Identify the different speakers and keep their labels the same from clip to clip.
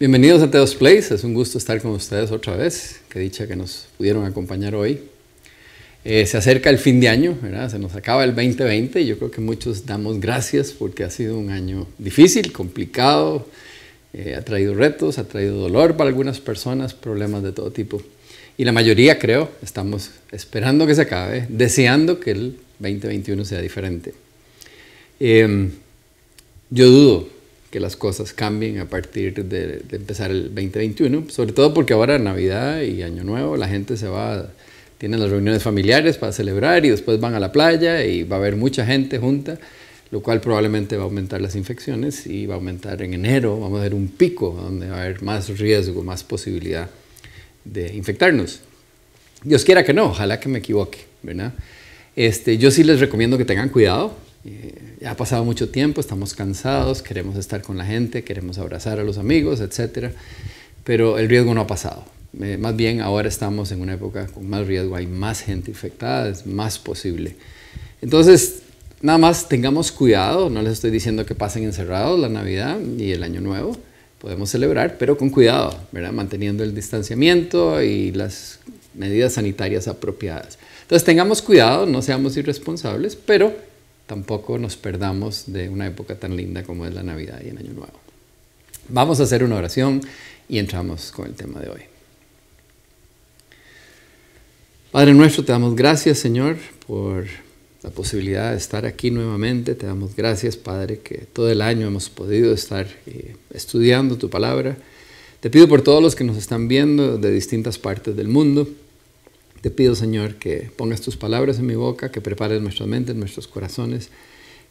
Speaker 1: Bienvenidos a Teos Place, es un gusto estar con ustedes otra vez. Qué dicha que nos pudieron acompañar hoy. Eh, se acerca el fin de año, ¿verdad? se nos acaba el 2020 y yo creo que muchos damos gracias porque ha sido un año difícil, complicado, eh, ha traído retos, ha traído dolor para algunas personas, problemas de todo tipo. Y la mayoría, creo, estamos esperando que se acabe, deseando que el 2021 sea diferente. Em, yo dudo que las cosas cambien a partir de, empezar el 2021, sobre todo porque ahora Navidad y Año Nuevo la gente se va, tienen las reuniones familiares para celebrar y después van a la playa y va a haber mucha gente junta, lo cual probablemente va a aumentar las infecciones y va a aumentar en enero, vamos a ver un pico donde va a haber más riesgo, más posibilidad de infectarnos. Dios quiera que no, ojalá que me equivoque, ¿verdad? Este, yo sí les recomiendo que tengan cuidado, eh, ha pasado mucho tiempo, estamos cansados, queremos estar con la gente, queremos abrazar a los amigos, etc. Pero el riesgo no ha pasado. Eh, más bien ahora estamos en una época con más riesgo, hay más gente infectada, es más posible. Entonces, nada más tengamos cuidado, no les estoy diciendo que pasen encerrados la Navidad y el Año Nuevo, podemos celebrar, pero con cuidado, ¿verdad? manteniendo el distanciamiento y las medidas sanitarias apropiadas. Entonces, tengamos cuidado, no seamos irresponsables, pero tampoco nos perdamos de una época tan linda como es la Navidad y el Año Nuevo. Vamos a hacer una oración y entramos con el tema de hoy. Padre nuestro, te damos gracias, Señor, por la posibilidad de estar aquí nuevamente. Te damos gracias, Padre, que todo el año hemos podido estar eh, estudiando tu palabra. Te pido por todos los que nos están viendo de distintas partes del mundo. Te pido, Señor, que pongas tus palabras en mi boca, que prepares nuestra mente, nuestros corazones,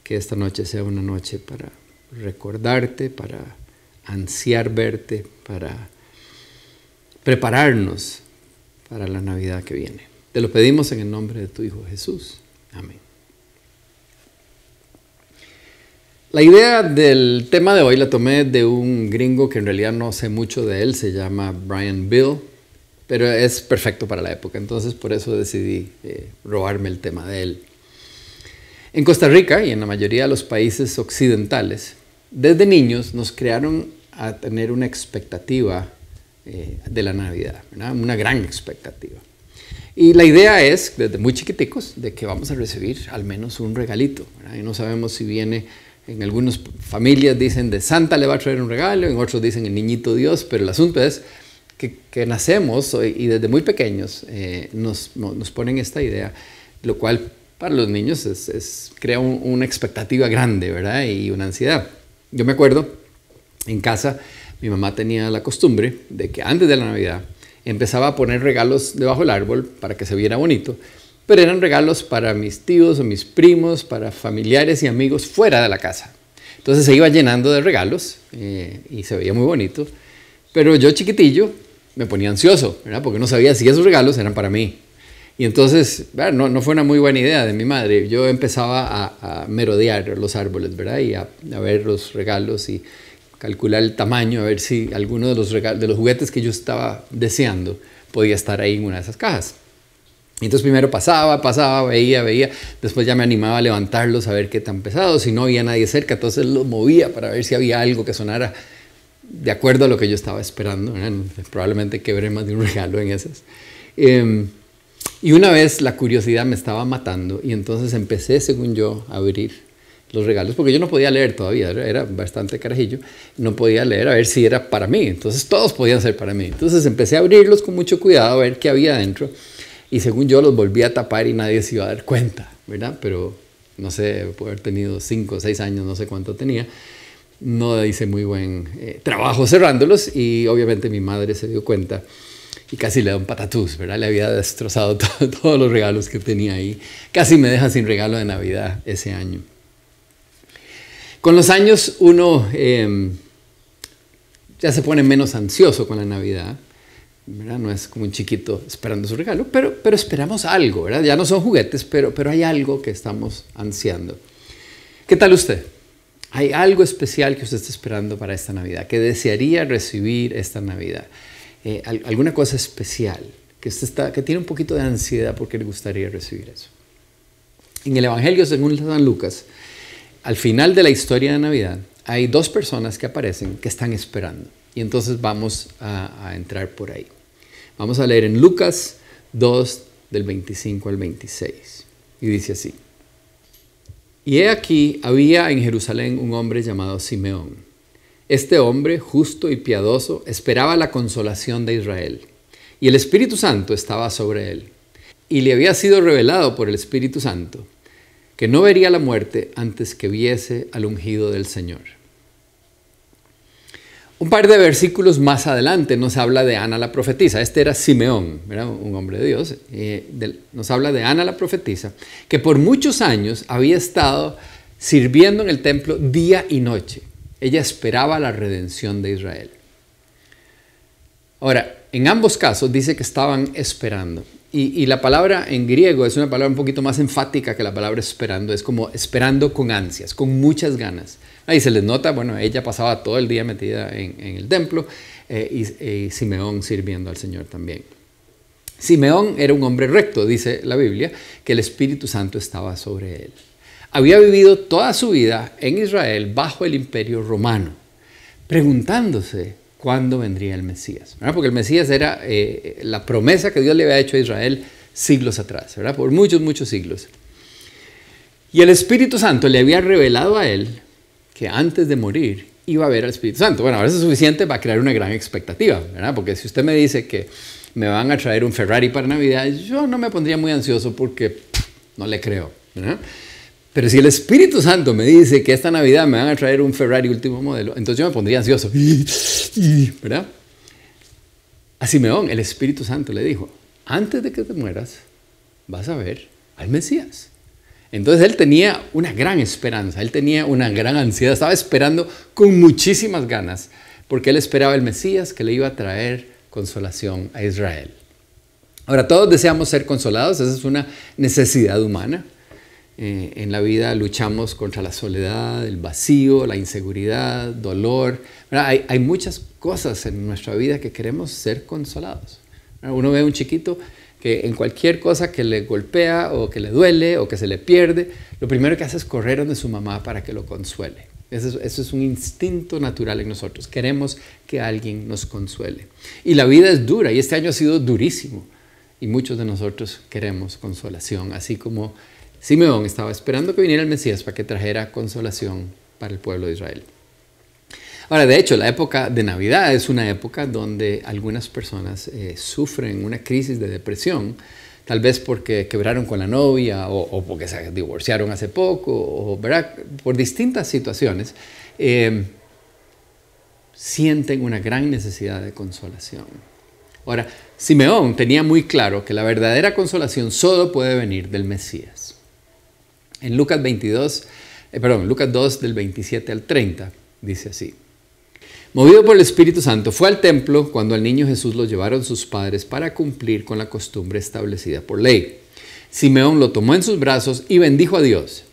Speaker 1: que esta noche sea una noche para recordarte, para ansiar verte, para prepararnos para la Navidad que viene. Te lo pedimos en el nombre de tu Hijo Jesús. Amén. La idea del tema de hoy la tomé de un gringo que en realidad no sé mucho de él, se llama Brian Bill pero es perfecto para la época, entonces por eso decidí eh, robarme el tema de él. En Costa Rica y en la mayoría de los países occidentales, desde niños nos crearon a tener una expectativa eh, de la Navidad, una gran expectativa. Y la idea es, desde muy chiquiticos, de que vamos a recibir al menos un regalito. Y no sabemos si viene, en algunas familias dicen de Santa le va a traer un regalo, en otros dicen el niñito Dios, pero el asunto es que, nacemos y desde muy pequeños eh, nos, nos, ponen esta idea, lo cual para los niños es, crea una expectativa grande, ¿verdad? Y una ansiedad. Yo me acuerdo, en casa, mi mamá tenía la costumbre de que antes de la Navidad empezaba a poner regalos debajo del árbol para que se viera bonito, pero eran regalos para mis tíos o mis primos, para familiares y amigos fuera de la casa. Entonces se iba llenando de regalos eh, y se veía muy bonito, pero yo chiquitillo me ponía ansioso, ¿verdad? Porque no sabía si esos regalos eran para mí. Y entonces, no, no, fue una muy buena idea de mi madre. Yo empezaba a, merodear los árboles, ¿verdad? Y a, ver los regalos y calcular el tamaño, a ver si alguno de los, de los juguetes que yo estaba deseando podía estar ahí en una de esas cajas. Y entonces primero pasaba, pasaba, veía, veía, después ya me animaba a levantarlos a ver qué tan pesados, si no había nadie cerca, entonces los movía para ver si había algo que sonara de acuerdo a lo que yo estaba esperando. Probablemente quebré más de un regalo en esas. Em, y una vez la curiosidad me estaba matando y entonces empecé, según yo, a abrir los regalos, porque yo no podía leer todavía, era bastante carajillo, no podía leer a ver si era para mí, entonces todos podían ser para mí. Entonces empecé a abrirlos con mucho cuidado a ver qué había dentro y según yo los volví a tapar y nadie se iba a dar cuenta, ¿verdad? Pero no sé, puedo haber tenido cinco o seis años, no sé cuánto tenía no hice muy buen eh, trabajo cerrándolos y obviamente mi madre se dio cuenta y casi le da un patatús, ¿verdad? Le había destrozado todos los regalos que tenía ahí. Casi me deja sin regalo de Navidad ese año. Con los años uno em, ya se pone menos ansioso con la Navidad, ¿verdad? No es como un chiquito esperando su regalo, pero, pero esperamos algo, ¿verdad? Ya no son juguetes, pero, pero hay algo que estamos ansiando. ¿Qué tal usted? ¿Hay algo especial que usted está esperando para esta Navidad? ¿Que desearía recibir esta Navidad? Eh, ¿Alguna cosa especial que, usted está, que tiene un poquito de ansiedad porque le gustaría recibir eso? En el Evangelio según San Lucas, al final de la historia de Navidad, hay dos personas que aparecen que están esperando. Y entonces vamos a, a entrar por ahí. Vamos a leer en Lucas 2 del 25 al 26. Y dice así. Y he aquí, había en Jerusalén un hombre llamado Simeón. Este hombre, justo y piadoso, esperaba la consolación de Israel. Y el Espíritu Santo estaba sobre él. Y le había sido revelado por el Espíritu Santo que no vería la muerte antes que viese al ungido del Señor. Un par de versículos más adelante nos habla de Ana la profetisa. Este era Simeón, un hombre de Dios. Eh, nos habla de Ana la profetisa, que por muchos años había estado sirviendo en el templo día y noche. Ella esperaba la redención de Israel. Ahora, en ambos casos dice que estaban esperando. Y, la palabra en griego es una palabra un poquito más enfática que la palabra esperando. Es como esperando con ansias, con muchas ganas. Ahí se les nota, bueno, ella pasaba todo el día metida en, el templo eh, y, Simeón sirviendo al Señor también. Simeón era un hombre recto, dice la Biblia, que el Espíritu Santo estaba sobre él. Había vivido toda su vida en Israel bajo el imperio romano, preguntándose cuándo vendría el Mesías. Porque el Mesías era eh, la promesa que Dios le había hecho a Israel siglos atrás, ¿verdad? por muchos, muchos siglos. Y el Espíritu Santo le había revelado a él que antes de morir iba a ver al Espíritu Santo. Bueno, ahora eso es suficiente para crear una gran expectativa, ¿verdad? Porque si usted me dice que me van a traer un Ferrari para Navidad, yo no me pondría muy ansioso porque no le creo, ¿verdad? Pero si el Espíritu Santo me dice que esta Navidad me van a traer un Ferrari último modelo, entonces yo me pondría ansioso, ¿verdad? A Simeón, el Espíritu Santo le dijo, antes de que te mueras, vas a ver al Mesías. Entonces él tenía una gran esperanza, él tenía una gran ansiedad, estaba esperando con muchísimas ganas, porque él esperaba el Mesías que le iba a traer consolación a Israel. Ahora, todos deseamos ser consolados, esa es una necesidad humana. Eh, en la vida luchamos contra la soledad, el vacío, la inseguridad, dolor. Hay, hay, muchas cosas en nuestra vida que queremos ser consolados. Uno ve a un chiquito que en cualquier cosa que le golpea o que le duele o que se le pierde, lo primero que hace es correr donde su mamá para que lo consuele. Eso es, un instinto natural en nosotros. Queremos que alguien nos consuele. Y la vida es dura y este año ha sido durísimo. Y muchos de nosotros queremos consolación, así como Simeón estaba esperando que viniera el Mesías para que trajera consolación para el pueblo de Israel. Ahora, de hecho, la época de Navidad es una época donde algunas personas eh, sufren una crisis de depresión, tal vez porque quebraron con la novia o, porque se divorciaron hace poco, o por distintas situaciones, eh, sienten una gran necesidad de consolación. Ahora, Simeón tenía muy claro que la verdadera consolación solo puede venir del Mesías. En Lucas 22, eh, perdón, Lucas 2 del 27 al 30 dice así. Movido por el Espíritu Santo, fue al templo cuando al niño Jesús lo llevaron sus padres para cumplir con la costumbre establecida por ley. Simeón lo tomó en sus brazos y bendijo a Dios.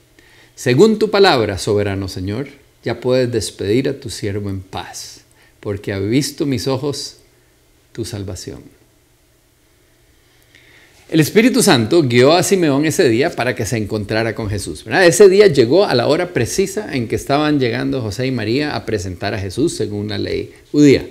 Speaker 1: Según tu palabra, soberano Señor, ya puedes despedir a tu siervo en paz, porque ha visto mis ojos tu salvación. El Espíritu Santo guió a Simeón ese día para que se encontrara con Jesús. Ese día llegó a la hora precisa en que estaban llegando José y María a presentar a Jesús según la ley judía.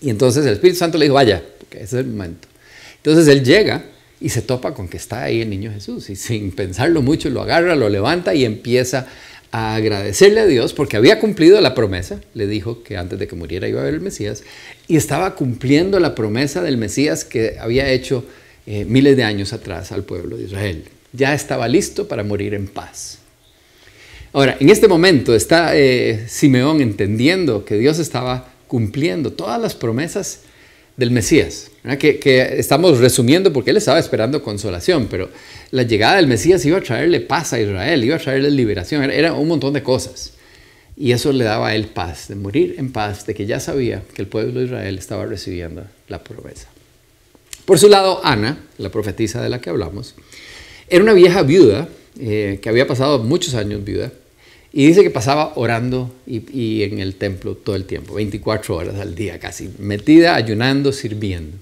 Speaker 1: Y entonces el Espíritu Santo le dijo, vaya, porque ese es el momento. Entonces él llega y se topa con que está ahí el niño Jesús. Y sin pensarlo mucho, lo agarra, lo levanta y empieza a agradecerle a Dios porque había cumplido la promesa. Le dijo que antes de que muriera iba a ver el Mesías. Y estaba cumpliendo la promesa del Mesías que había hecho eh, miles de años atrás al pueblo de Israel. Ya estaba listo para morir en paz. Ahora, en este momento está eh, Simeón entendiendo que Dios estaba cumpliendo todas las promesas del Mesías, que, estamos resumiendo porque él estaba esperando consolación, pero la llegada del Mesías iba a traerle paz a Israel, iba a traerle liberación, era, era un montón de cosas. Y eso le daba a él paz, de morir en paz, de que ya sabía que el pueblo de Israel estaba recibiendo la promesa. Por su lado, Ana, la profetisa de la que hablamos, era una vieja viuda eh, que había pasado muchos años viuda y dice que pasaba orando y, en el templo todo el tiempo, 24 horas al día casi, metida, ayunando, sirviendo.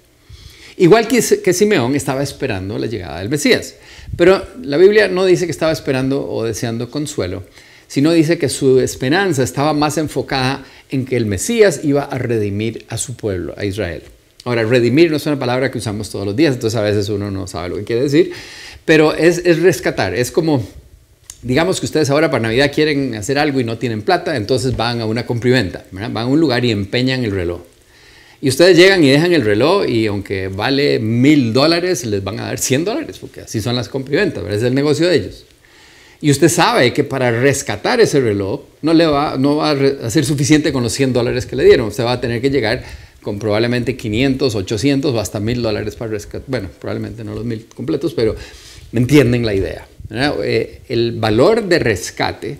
Speaker 1: Igual que, que Simeón estaba esperando la llegada del Mesías. Pero la Biblia no dice que estaba esperando o deseando consuelo, sino dice que su esperanza estaba más enfocada en que el Mesías iba a redimir a su pueblo, a Israel. Ahora, redimir no es una palabra que usamos todos los días, entonces a veces uno no sabe lo que quiere decir, pero es, es rescatar, es como, digamos que ustedes ahora para Navidad quieren hacer algo y no tienen plata, entonces van a una comprimenta, van a un lugar y empeñan el reloj. Y ustedes llegan y dejan el reloj y aunque vale mil dólares, les van a dar 100 dólares, porque así son las comprimentas, es el negocio de ellos. Y usted sabe que para rescatar ese reloj no, le va, no va a ser suficiente con los 100 dólares que le dieron. Usted va a tener que llegar con probablemente 500, 800 o hasta 1000 dólares para rescatar. Bueno, probablemente no los 1000 completos, pero me entienden la idea. Eh, el valor de rescate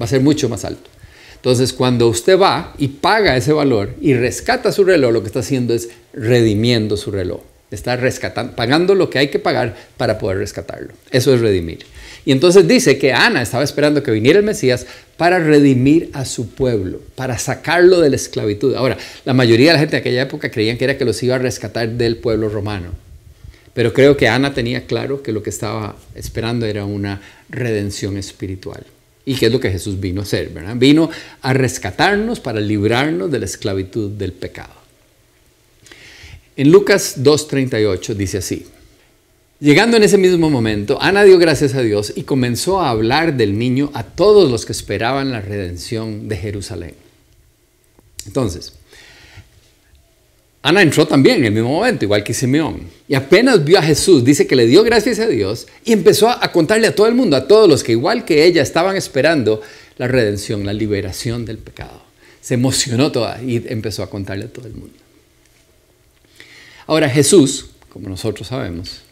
Speaker 1: va a ser mucho más alto. Entonces, cuando usted va y paga ese valor y rescata su reloj, lo que está haciendo es redimiendo su reloj. Está rescatando, pagando lo que hay que pagar para poder rescatarlo. Eso es redimir. Y entonces dice que Ana estaba esperando que viniera el Mesías para redimir a su pueblo, para sacarlo de la esclavitud. Ahora, la mayoría de la gente de aquella época creían que era que los iba a rescatar del pueblo romano. Pero creo que Ana tenía claro que lo que estaba esperando era una redención espiritual. Y que es lo que Jesús vino a hacer, ¿verdad? Vino a rescatarnos para librarnos de la esclavitud del pecado. En Lucas 2.38 dice así, Llegando en ese mismo momento, Ana dio gracias a Dios y comenzó a hablar del niño a todos los que esperaban la redención de Jerusalén. Entonces, Ana entró también en el mismo momento, igual que Simeón. Y apenas vio a Jesús, dice que le dio gracias a Dios y empezó a contarle a todo el mundo, a todos los que igual que ella estaban esperando la redención, la liberación del pecado. Se emocionó toda y empezó a contarle a todo el mundo. Ahora Jesús, como nosotros sabemos,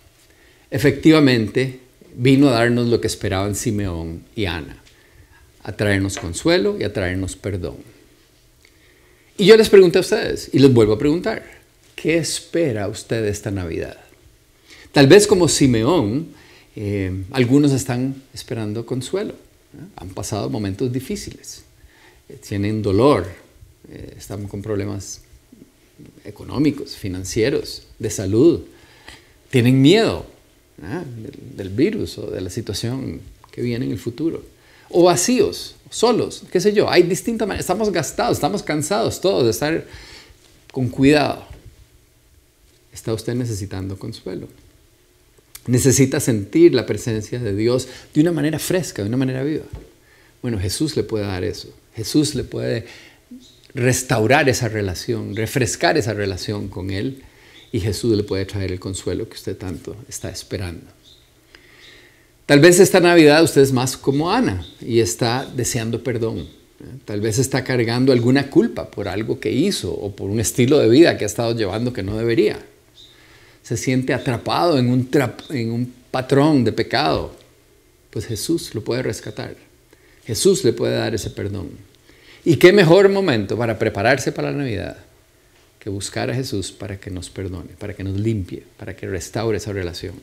Speaker 1: efectivamente vino a darnos lo que esperaban Simeón y Ana, a traernos consuelo y a traernos perdón. Y yo les pregunto a ustedes, y les vuelvo a preguntar, ¿qué espera usted esta Navidad? Tal vez como Simeón, eh, algunos están esperando consuelo. Han pasado momentos difíciles, eh, tienen dolor, eh, están con problemas económicos, financieros, de salud, tienen miedo, ¿ah? del, virus o de la situación que viene en el futuro. O vacíos, solos, qué sé yo. Hay distintas maneras. Estamos gastados, estamos cansados todos de estar con cuidado. Está usted necesitando consuelo. Necesita sentir la presencia de Dios de una manera fresca, de una manera viva. Bueno, Jesús le puede dar eso. Jesús le puede restaurar esa relación, refrescar esa relación con Él y Jesús le puede traer el consuelo que usted tanto está esperando. Tal vez esta Navidad usted es más como Ana y está deseando perdón. Tal vez está cargando alguna culpa por algo que hizo o por un estilo de vida que ha estado llevando que no debería. Se siente atrapado en un, en un patrón de pecado. Pues Jesús lo puede rescatar. Jesús le puede dar ese perdón. ¿Y qué mejor momento para prepararse para la Navidad que buscar a Jesús para que nos perdone, para que nos limpie, para que restaure esa relación.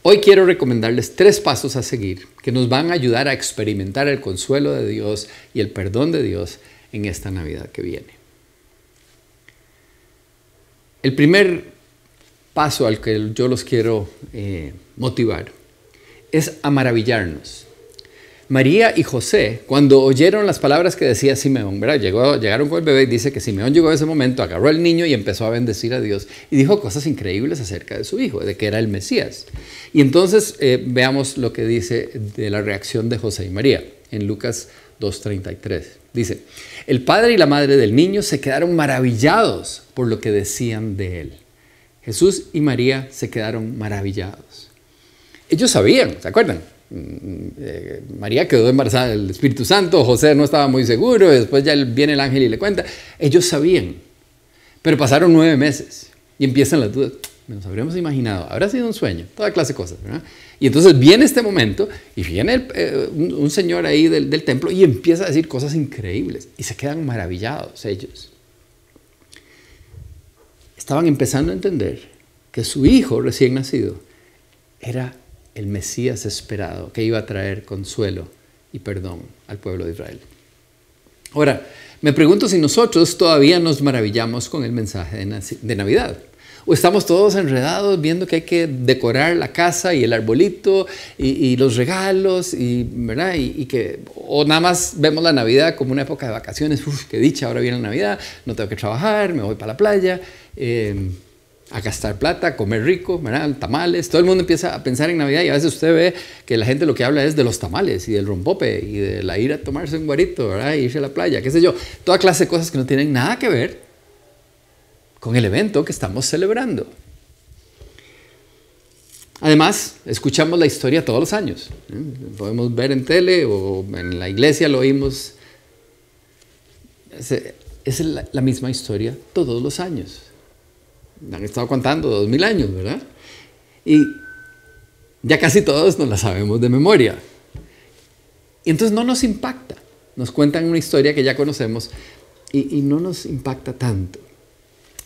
Speaker 1: Hoy quiero recomendarles tres pasos a seguir que nos van a ayudar a experimentar el consuelo de Dios y el perdón de Dios en esta Navidad que viene. El primer paso al que yo los quiero eh, motivar es a maravillarnos María y José, cuando oyeron las palabras que decía Simeón, ¿verdad? Llegaron con el bebé y dice que Simeón llegó a ese momento, agarró al niño y empezó a bendecir a Dios y dijo cosas increíbles acerca de su hijo, de que era el Mesías. Y entonces eh, veamos lo que dice de la reacción de José y María en Lucas 2.33. Dice, el padre y la madre del niño se quedaron maravillados por lo que decían de él. Jesús y María se quedaron maravillados. Ellos sabían, ¿se acuerdan? Mm, eh, María quedó embarazada del Espíritu Santo, José no estaba muy seguro, después ya viene el ángel y le cuenta. Ellos sabían, pero pasaron nueve meses y empiezan las dudas. Nos habríamos imaginado, habrá sido un sueño, toda clase de cosas. Y entonces viene este momento y viene eh, un, señor ahí del templo y empieza a decir cosas increíbles y se quedan maravillados ellos. Estaban empezando a entender que su hijo recién nacido era el Mesías esperado que iba a traer consuelo y perdón al pueblo de Israel. Ahora, me pregunto si nosotros todavía nos maravillamos con el mensaje de Navidad. O estamos todos enredados viendo que hay que decorar la casa y el arbolito y, los regalos, y, ¿verdad? Y, que, o nada más vemos la Navidad como una época de vacaciones, uf, qué dicha, ahora viene la Navidad, no tengo que trabajar, me voy para la playa. Eh, a gastar plata, a comer rico, ¿verdad? tamales. Todo el mundo empieza a pensar en Navidad y a veces usted ve que la gente lo que habla es de los tamales y del rompope y de la ir a tomarse un guarito, irse a la playa, qué sé yo. Toda clase de cosas que no tienen nada que ver con el evento que estamos celebrando. Además, escuchamos la historia todos los años. Podemos ver en tele o en la iglesia lo oímos. Es, la misma historia todos los años han estado contando dos mil años, ¿verdad? Y ya casi todos nos la sabemos de memoria. Y entonces no nos impacta. Nos cuentan una historia que ya conocemos y, y no nos impacta tanto.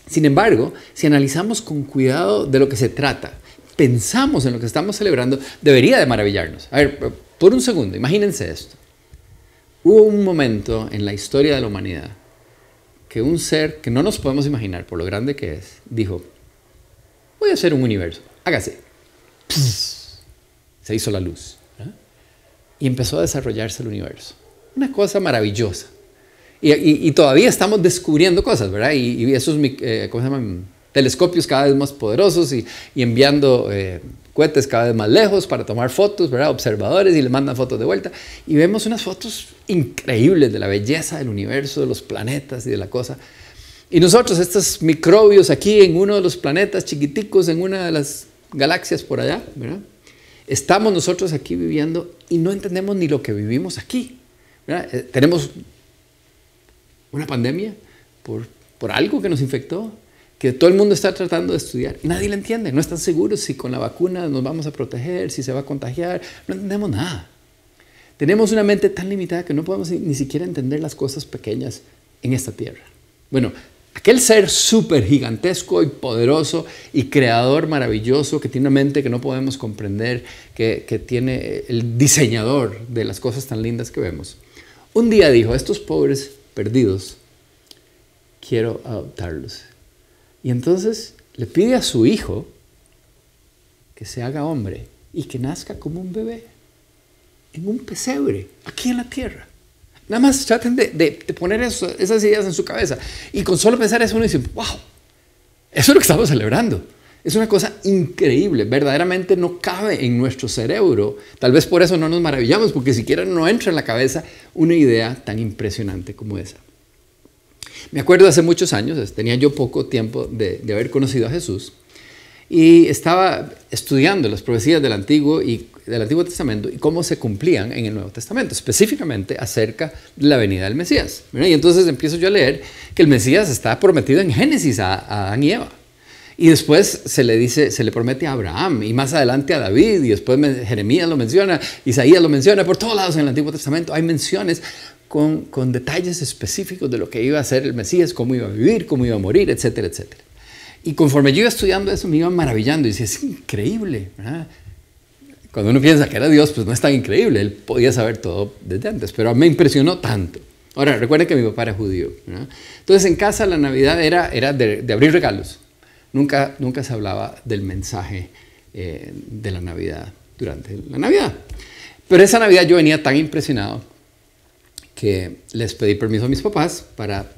Speaker 1: Sin embargo, si analizamos con cuidado de lo que se trata, pensamos en lo que estamos celebrando, debería de maravillarnos. A ver, por un segundo, imagínense esto. Hubo un momento en la historia de la humanidad que un ser que no nos podemos imaginar por lo grande que es, dijo, voy a hacer un universo, hágase. Se hizo la luz. Y empezó a desarrollarse el universo. Una cosa maravillosa. Y, todavía estamos descubriendo cosas, ¿verdad? Y, esos, eh. Telescopios cada vez más poderosos y, enviando eh, cohetes cada vez más lejos para tomar fotos, ¿verdad? Observadores y le mandan fotos de vuelta. Y vemos unas fotos increíbles de la belleza del universo, de los planetas y de la cosa. Y nosotros, estos microbios aquí en uno de los planetas chiquiticos, en una de las galaxias por allá, ¿verdad? Estamos nosotros aquí viviendo y no entendemos ni lo que vivimos aquí. Eh, tenemos una pandemia por, por algo que nos infectó que todo el mundo está tratando de estudiar nadie lo entiende. No están seguros si con la vacuna nos vamos a proteger, si se va a contagiar. No entendemos nada. Tenemos una mente tan limitada que no podemos ni siquiera entender las cosas pequeñas en esta tierra. Bueno, aquel ser súper gigantesco y poderoso y creador maravilloso que tiene una mente que no podemos comprender, que, que tiene el diseñador de las cosas tan lindas que vemos, un día dijo, estos pobres perdidos, quiero adoptarlos y entonces le pide a su hijo que se haga hombre y que nazca como un bebé en un pesebre, aquí en la tierra. Nada más traten de, poner esas ideas en su cabeza. Y con solo pensar eso uno dice, wow, eso es lo que estamos celebrando. Es una cosa increíble, verdaderamente no cabe en nuestro cerebro. Tal vez por eso no nos maravillamos, porque siquiera no entra en la cabeza una idea tan impresionante como esa. Me acuerdo hace muchos años, tenía yo poco tiempo de, haber conocido a Jesús y estaba estudiando las profecías del Antiguo y del Antiguo Testamento y cómo se cumplían en el Nuevo Testamento, específicamente acerca de la venida del Mesías. Y entonces empiezo yo a leer que el Mesías está prometido en Génesis a, a Adán y Eva. Y después se le dice, se le promete a Abraham y más adelante a David y después Jeremías lo menciona, Isaías lo menciona, por todos lados en el Antiguo Testamento hay menciones con, detalles específicos de lo que iba a ser el Mesías, cómo iba a vivir, cómo iba a morir, etcétera, etcétera. Y conforme yo iba estudiando eso, me iba maravillando y decía, es increíble. Cuando uno piensa que era Dios, pues no es tan increíble, él podía saber todo desde antes, pero me impresionó tanto. Ahora, recuerden que mi papá era judío. Entonces, en casa la Navidad era, era de, abrir regalos. Nunca, nunca se hablaba del mensaje eh, de la Navidad durante la Navidad. Pero esa Navidad yo venía tan impresionado que les pedí permiso a mis papás para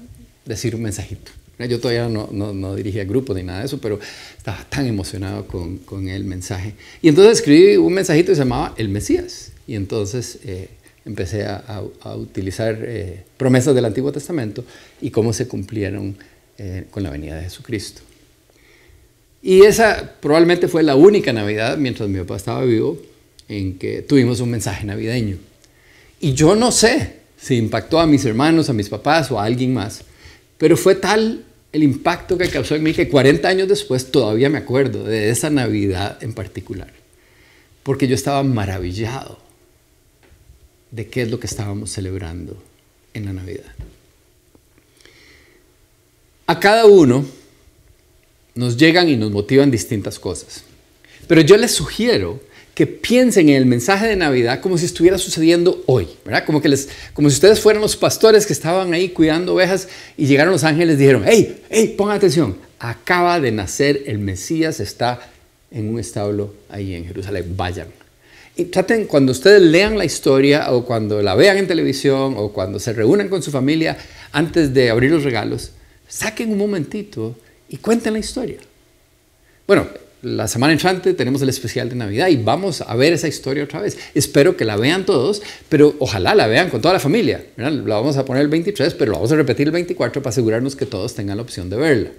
Speaker 1: decir un mensajito. Yo todavía no, no, dirigía grupo ni nada de eso, pero estaba tan emocionado con, con, el mensaje. Y entonces escribí un mensajito que se llamaba El Mesías. Y entonces eh, empecé a, a, utilizar eh, promesas del Antiguo Testamento y cómo se cumplieron eh, con la venida de Jesucristo. Y esa probablemente fue la única Navidad, mientras mi papá estaba vivo, en que tuvimos un mensaje navideño. Y yo no sé si impactó a mis hermanos, a mis papás o a alguien más. Pero fue tal el impacto que causó en mí que 40 años después todavía me acuerdo de esa Navidad en particular. Porque yo estaba maravillado de qué es lo que estábamos celebrando en la Navidad. A cada uno nos llegan y nos motivan distintas cosas. Pero yo les sugiero que piensen en el mensaje de Navidad como si estuviera sucediendo hoy, ¿verdad? Como, que les, como si ustedes fueran los pastores que estaban ahí cuidando ovejas y llegaron los ángeles y dijeron, hey, hey, pongan atención, acaba de nacer el Mesías, está en un establo ahí en Jerusalén, vayan. Y traten, cuando ustedes lean la historia o cuando la vean en televisión o cuando se reúnan con su familia antes de abrir los regalos, saquen un momentito y cuenten la historia. Bueno, la semana entrante tenemos el especial de Navidad y vamos a ver esa historia otra vez. Espero que la vean todos, pero ojalá la vean con toda la familia. La vamos a poner el 23, pero lo vamos a repetir el 24 para asegurarnos que todos tengan la opción de verla.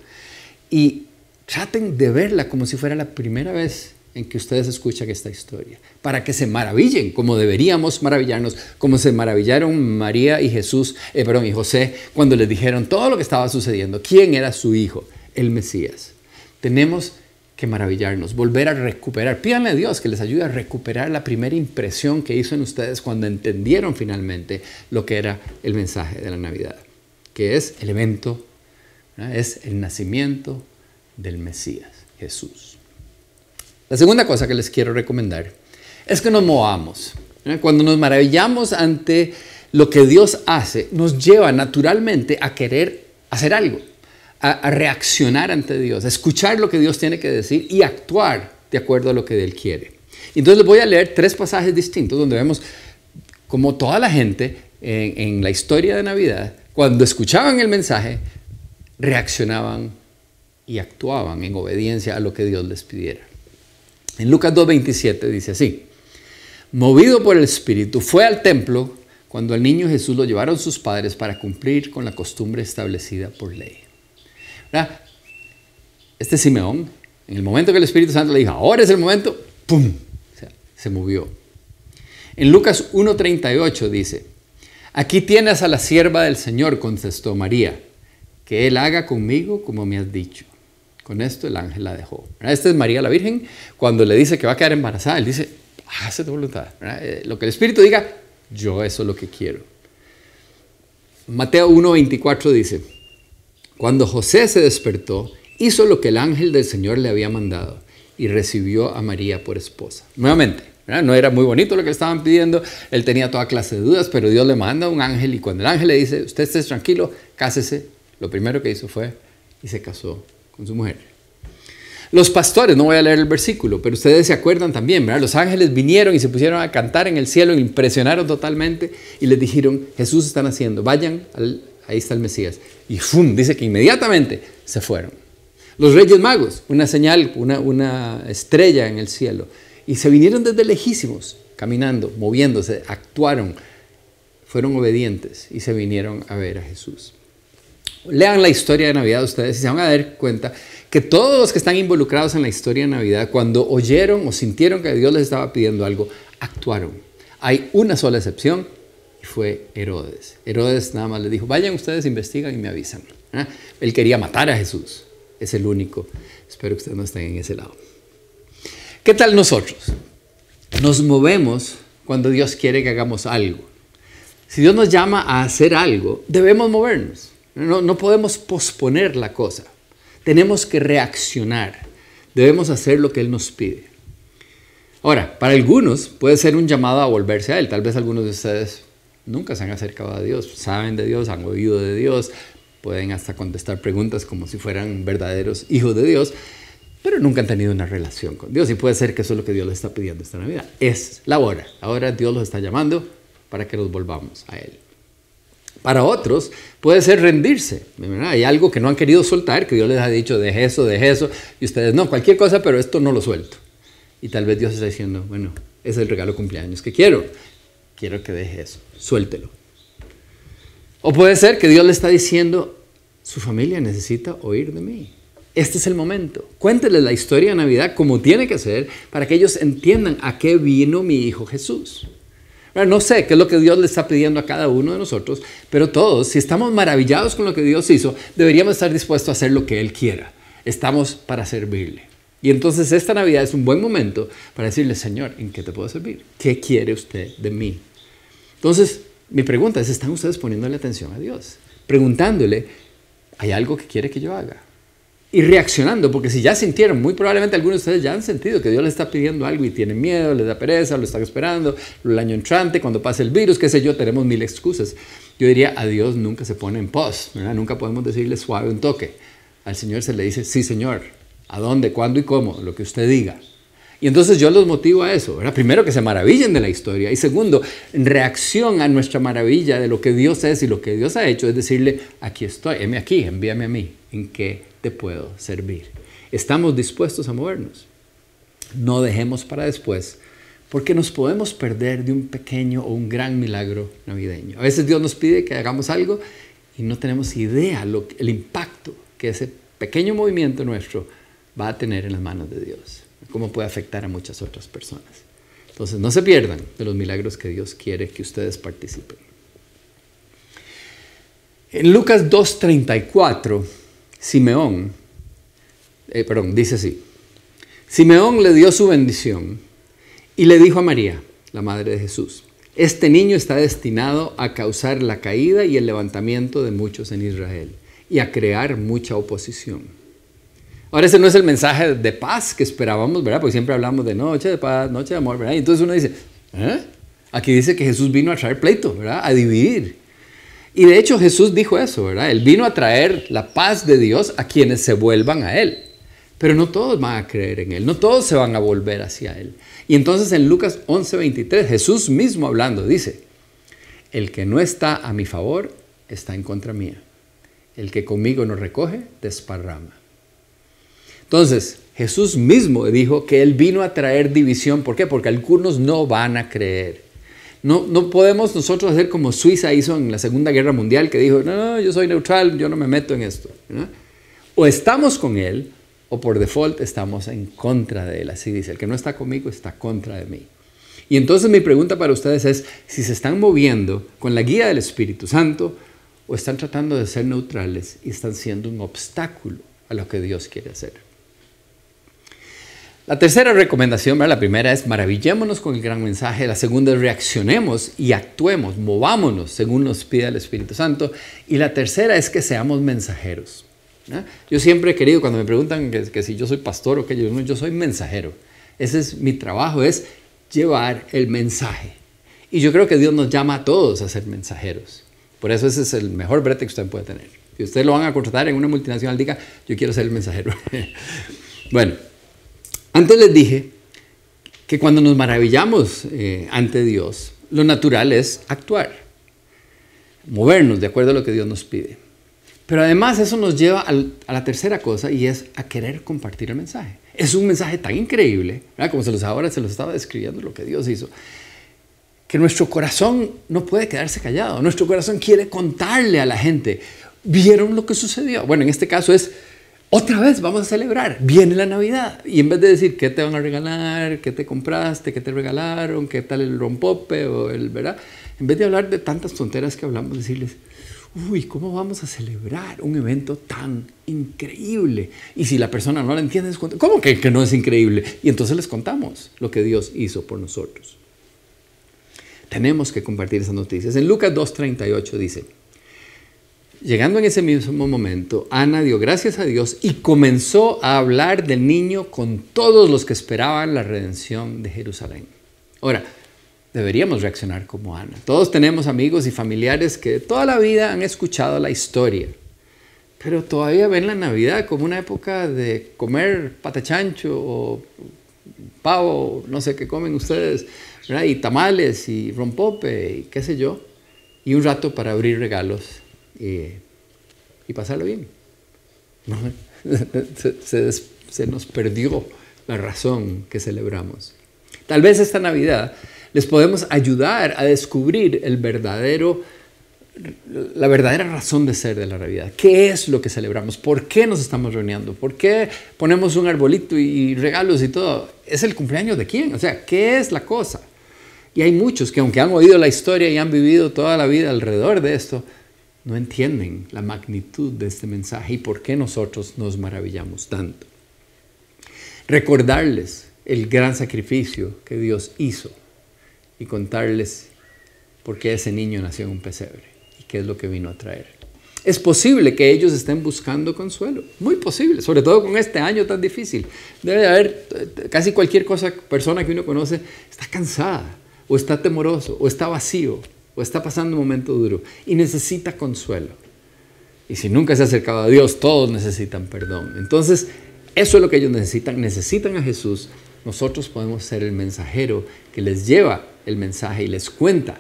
Speaker 1: Y traten de verla como si fuera la primera vez en que ustedes escuchan esta historia, para que se maravillen como deberíamos maravillarnos, como se maravillaron María y Jesús, eh, y José cuando les dijeron todo lo que estaba sucediendo, quién era su hijo, el Mesías. Tenemos que maravillarnos, volver a recuperar. Pídanle a Dios que les ayude a recuperar la primera impresión que hizo en ustedes cuando entendieron finalmente lo que era el mensaje de la Navidad, que es el evento, es el nacimiento del Mesías, Jesús. La segunda cosa que les quiero recomendar es que nos movamos. Cuando nos maravillamos ante lo que Dios hace, nos lleva naturalmente a querer hacer algo, a, reaccionar ante Dios, a escuchar lo que Dios tiene que decir y actuar de acuerdo a lo que Él quiere. Entonces les voy a leer tres pasajes distintos donde vemos como toda la gente en la historia de Navidad, cuando escuchaban el mensaje, reaccionaban y actuaban en obediencia a lo que Dios les pidiera. En Lucas 2.27 dice así, movido por el Espíritu, fue al templo cuando al niño Jesús lo llevaron sus padres para cumplir con la costumbre establecida por ley. Este Simeón, en el momento que el Espíritu Santo le dijo, ahora es el momento, ¡pum! se movió. En Lucas 1.38 dice, aquí tienes a la sierva del Señor, contestó María, que Él haga conmigo como me has dicho. Con esto el ángel la dejó. Esta es María la Virgen. Cuando le dice que va a quedar embarazada, él dice, hace tu voluntad. Eh, lo que el Espíritu diga, yo eso es lo que quiero. Mateo 1.24 dice, cuando José se despertó, hizo lo que el ángel del Señor le había mandado y recibió a María por esposa. Nuevamente, no era muy bonito lo que estaban pidiendo, él tenía toda clase de dudas, pero Dios le manda un ángel y cuando el ángel le dice, usted esté tranquilo, cásese, lo primero que hizo fue y se casó con su mujer. Los pastores, no voy a leer el versículo, pero ustedes se acuerdan también, ¿verdad? Los ángeles vinieron y se pusieron a cantar en el cielo, impresionaron totalmente y les dijeron, Jesús está naciendo, vayan, ahí está el Mesías. Y ¡fum! Dice que inmediatamente se fueron. Los reyes magos, una señal, una, una estrella en el cielo, y se vinieron desde lejísimos, caminando, moviéndose, actuaron, fueron obedientes y se vinieron a ver a Jesús. Lean la historia de Navidad ustedes y se van a dar cuenta que todos los que están involucrados en la historia de Navidad, cuando oyeron o sintieron que Dios les estaba pidiendo algo, actuaron. Hay una sola excepción fue Herodes. Herodes nada más le dijo, vayan ustedes, investigan y me avisan. ¿ah? Él quería matar a Jesús. Es el único. Espero que ustedes no estén en ese lado. ¿Qué tal nosotros? Nos movemos cuando Dios quiere que hagamos algo. Si Dios nos llama a hacer algo, debemos movernos. No, podemos posponer la cosa. Tenemos que reaccionar. Debemos hacer lo que Él nos pide. Ahora, para algunos puede ser un llamado a volverse a Él. Tal vez algunos de ustedes nunca se han acercado a Dios, saben de Dios, han oído de Dios, pueden hasta contestar preguntas como si fueran verdaderos hijos de Dios, pero nunca han tenido una relación con Dios. Y puede ser que eso es lo que Dios les está pidiendo esta Navidad. Es la hora. Ahora Dios los está llamando para que nos volvamos a Él. Para otros puede ser rendirse. Hay algo que no han querido soltar, que Dios les ha dicho, deje eso, deje eso, y ustedes, no, cualquier cosa, pero esto no lo suelto. Y tal vez Dios está diciendo, bueno, es el regalo cumpleaños que quiero. Quiero que deje eso, suéltelo. O puede ser que Dios le está diciendo, su familia necesita oír de mí. Este es el momento. Cuénteles la historia de Navidad como tiene que ser para que ellos entiendan a qué vino mi hijo Jesús. No sé qué es lo que Dios le está pidiendo a cada uno de nosotros, pero todos, si estamos maravillados con lo que Dios hizo, deberíamos estar dispuestos a hacer lo que Él quiera. Estamos para servirle. Y entonces esta Navidad es un buen momento para decirle, Señor, ¿en qué te puedo servir? ¿Qué quiere usted de mí? Entonces, mi pregunta es, ¿están ustedes poniéndole atención a Dios? Preguntándole, ¿hay algo que quiere que yo haga? y reaccionando, porque si ya sintieron, muy probablemente algunos de ustedes ya han sentido que Dios les está pidiendo algo y tienen miedo, les da pereza, lo están esperando, el año entrante, cuando pase el virus, qué sé yo, tenemos mil excusas. Yo diría, a Dios nunca se pone en pos, nunca podemos decirle suave un toque. Al Señor se le dice, sí Señor, ¿a dónde, cuándo y cómo? Lo que usted diga. Y entonces yo los motivo a eso. Primero, que se maravillen de la historia. Y segundo, en reacción a nuestra maravilla de lo que Dios es y lo que Dios ha hecho, es decirle, aquí estoy, heme aquí, envíame a mí. ¿En qué te puedo servir? Estamos dispuestos a movernos. No dejemos para después, porque nos podemos perder de un pequeño o un gran milagro navideño. A veces Dios nos pide que hagamos algo y no tenemos idea lo, el impacto que ese pequeño movimiento nuestro va a tener en las manos de Dios, cómo puede afectar a muchas otras personas. Entonces, no se pierdan de los milagros que Dios quiere que ustedes participen. En Lucas 2.34 Simeón, eh, perdón, dice así, Simeón le dio su bendición y le dijo a María, la madre de Jesús, este niño está destinado a causar la caída y el levantamiento de muchos en Israel y a crear mucha oposición. Ahora ese no es el mensaje de paz que esperábamos, ¿verdad? Porque siempre hablamos de noche de paz, noche de amor, ¿verdad? Y entonces uno dice, ¿eh? Aquí dice que Jesús vino a traer pleito, ¿verdad? A dividir. Y de hecho Jesús dijo eso, ¿verdad? Él vino a traer la paz de Dios a quienes se vuelvan a Él. Pero no todos van a creer en Él, no todos se van a volver hacia Él. Y entonces en Lucas 11:23, Jesús mismo hablando, dice, el que no está a mi favor está en contra mía. El que conmigo no recoge, desparrama. Entonces, Jesús mismo dijo que Él vino a traer división. ¿Por qué? Porque algunos no van a creer. No, no podemos nosotros hacer como Suiza hizo en la Segunda Guerra Mundial, que dijo, no, yo soy neutral, yo no me meto en esto. O estamos con Él, o por default estamos en contra de Él. Así dice, el que no está conmigo está contra de mí. Y entonces mi pregunta para ustedes es, si se están moviendo con la guía del Espíritu Santo, o están tratando de ser neutrales y están siendo un obstáculo a lo que Dios quiere hacer. La tercera recomendación, la primera es maravillémonos con el gran mensaje, la segunda es reaccionemos y actuemos, movámonos según nos pide el Espíritu Santo y la tercera es que seamos mensajeros. Yo siempre he querido, cuando me preguntan que, si yo soy pastor o que yo, yo soy mensajero, ese es mi trabajo, es llevar el mensaje. Y yo creo que Dios nos llama a todos a ser mensajeros. Por eso ese es el mejor brete que usted puede tener. Si usted lo van a contratar en una multinacional, diga, yo quiero ser el mensajero. bueno, antes les dije que cuando nos maravillamos eh, ante Dios, lo natural es actuar, movernos de acuerdo a lo que Dios nos pide. Pero además eso nos lleva a la tercera cosa y es a querer compartir el mensaje. Es un mensaje tan increíble, como se los ahora se los estaba describiendo lo que Dios hizo, que nuestro corazón no puede quedarse callado. Nuestro corazón quiere contarle a la gente, ¿vieron lo que sucedió? Bueno, en este caso es otra vez vamos a celebrar, viene la Navidad. Y en vez de decir qué te van a regalar, qué te compraste, qué te regalaron, qué tal el rompope o el, ¿verdad? En vez de hablar de tantas tonteras que hablamos, decirles, uy, ¿cómo vamos a celebrar un evento tan increíble? Y si la persona no lo entiende, ¿cómo que, que no es increíble? Y entonces les contamos lo que Dios hizo por nosotros. Tenemos que compartir esas noticias. En Lucas 2.38 dice, Llegando en ese mismo momento, Ana dio gracias a Dios y comenzó a hablar del niño con todos los que esperaban la redención de Jerusalén. Ahora, deberíamos reaccionar como Ana. Todos tenemos amigos y familiares que toda la vida han escuchado la historia, pero todavía ven la Navidad como una época de comer patachancho o pavo, no sé qué comen ustedes, y tamales y rompope y qué sé yo, y un rato para abrir regalos y pasarlo bien. Se, nos perdió la razón que celebramos. Tal vez esta Navidad les podemos ayudar a descubrir el verdadero, la verdadera razón de ser de la Navidad. ¿Qué es lo que celebramos? ¿Por qué nos estamos reuniendo? ¿Por qué ponemos un arbolito y regalos y todo? ¿Es el cumpleaños de quién? O sea, ¿qué es la cosa? Y hay muchos que aunque han oído la historia y han vivido toda la vida alrededor de esto, no entienden la magnitud de este mensaje y por qué nosotros nos maravillamos tanto. Recordarles el gran sacrificio que Dios hizo y contarles por qué ese niño nació en un pesebre y qué es lo que vino a traer. Es posible que ellos estén buscando consuelo, muy posible, sobre todo con este año tan difícil. Debe haber eh, casi cualquier cosa, persona que uno conoce está cansada, o está temoroso, o está vacío, o está pasando un momento duro y necesita consuelo. Y si nunca se ha acercado a Dios, todos necesitan perdón. Entonces, eso es lo que ellos necesitan. Necesitan a Jesús. Nosotros podemos ser el mensajero que les lleva el mensaje y les cuenta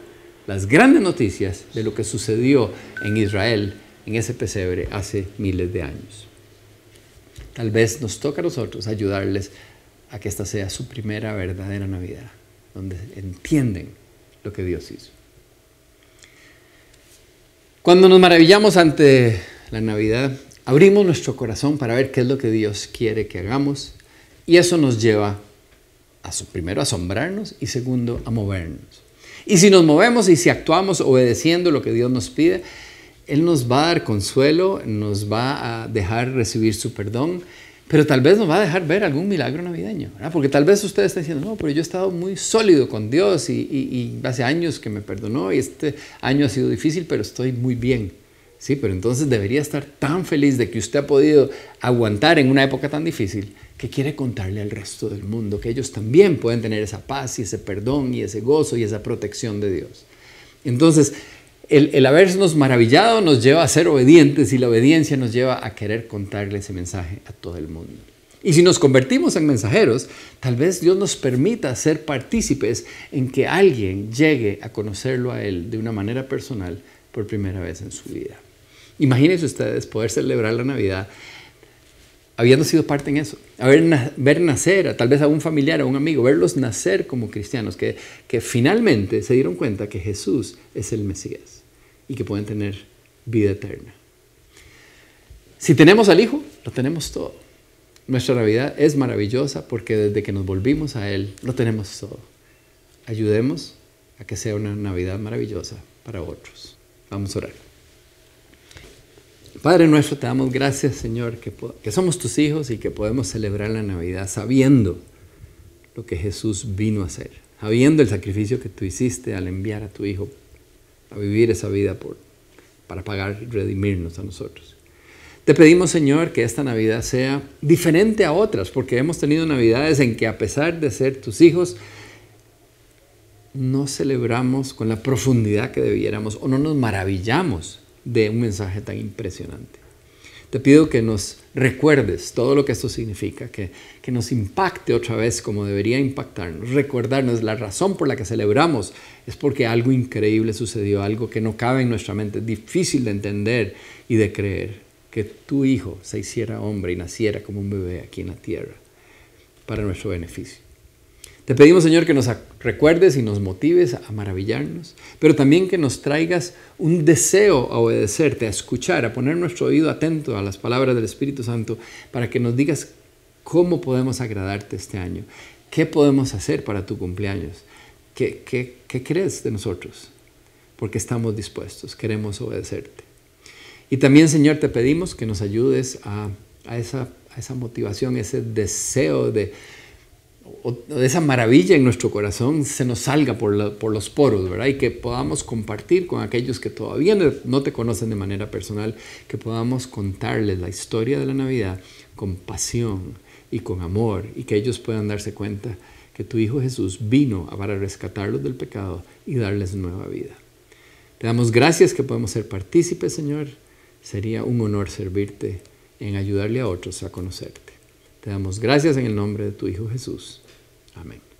Speaker 1: las grandes noticias de lo que sucedió en Israel en ese pesebre hace miles de años. Tal vez nos toca a nosotros ayudarles a que esta sea su primera verdadera Navidad, donde entienden lo que Dios hizo. Cuando nos maravillamos ante la Navidad, abrimos nuestro corazón para ver qué es lo que Dios quiere que hagamos y eso nos lleva a primero asombrarnos y segundo a movernos. Y si nos movemos y si actuamos obedeciendo lo que Dios nos pide, él nos va a dar consuelo, nos va a dejar recibir su perdón, pero tal vez nos va a dejar ver algún milagro navideño, porque tal vez usted está diciendo, no, pero yo he estado muy sólido con Dios y, y, hace años que me perdonó y este año ha sido difícil, pero estoy muy bien. Sí, pero entonces debería estar tan feliz de que usted ha podido aguantar en una época tan difícil que quiere contarle al resto del mundo que ellos también pueden tener esa paz y ese perdón y ese gozo y esa protección de Dios. Entonces, el, habernos maravillado nos lleva a ser obedientes y la obediencia nos lleva a querer contarle ese mensaje a todo el mundo. Y si nos convertimos en mensajeros, tal vez Dios nos permita ser partícipes en que alguien llegue a conocerlo a Él de una manera personal por primera vez en su vida. Imagínense ustedes poder celebrar la Navidad habiendo sido parte en eso, ver nacer tal vez a un familiar, a un amigo, verlos nacer como cristianos, que, que finalmente se dieron cuenta que Jesús es el Mesías y que pueden tener vida eterna. Si tenemos al Hijo, lo tenemos todo. Nuestra Navidad es maravillosa porque desde que nos volvimos a Él, lo tenemos todo. Ayudemos a que sea una Navidad maravillosa para otros. Vamos a orar. Padre nuestro, te damos gracias, Señor, que, que somos tus hijos y que podemos celebrar la Navidad sabiendo lo que Jesús vino a hacer, sabiendo el sacrificio que tú hiciste al enviar a tu Hijo a vivir esa vida para pagar y redimirnos a nosotros. Te pedimos, Señor, que esta Navidad sea diferente a otras, porque hemos tenido Navidades en que a pesar de ser tus hijos, no celebramos con la profundidad que debiéramos o no nos maravillamos de un mensaje tan impresionante. Te pido que nos recuerdes todo lo que esto significa, que, que, nos impacte otra vez como debería impactarnos, recordarnos la razón por la que celebramos es porque algo increíble sucedió, algo que no cabe en nuestra mente, difícil de entender y de creer, que tu hijo se hiciera hombre y naciera como un bebé aquí en la tierra para nuestro beneficio. Te pedimos, Señor, que nos recuerdes y nos motives a maravillarnos, pero también que nos traigas un deseo a obedecerte, a escuchar, a poner nuestro oído atento a las palabras del Espíritu Santo, para que nos digas cómo podemos agradarte este año, qué podemos hacer para tu cumpleaños, qué, qué, crees de nosotros, porque estamos dispuestos, queremos obedecerte. Y también, Señor, te pedimos que nos ayudes a, esa, a esa motivación, ese deseo de o esa maravilla en nuestro corazón se nos salga por, los poros, ¿verdad? Y que podamos compartir con aquellos que todavía no, te conocen de manera personal, que podamos contarles la historia de la Navidad con pasión y con amor y que ellos puedan darse cuenta que tu Hijo Jesús vino para rescatarlos del pecado y darles nueva vida. Te damos gracias que podemos ser partícipes, Señor. Sería un honor servirte en ayudarle a otros a conocerte. Te damos gracias en el nombre de tu Hijo Jesús. Amén.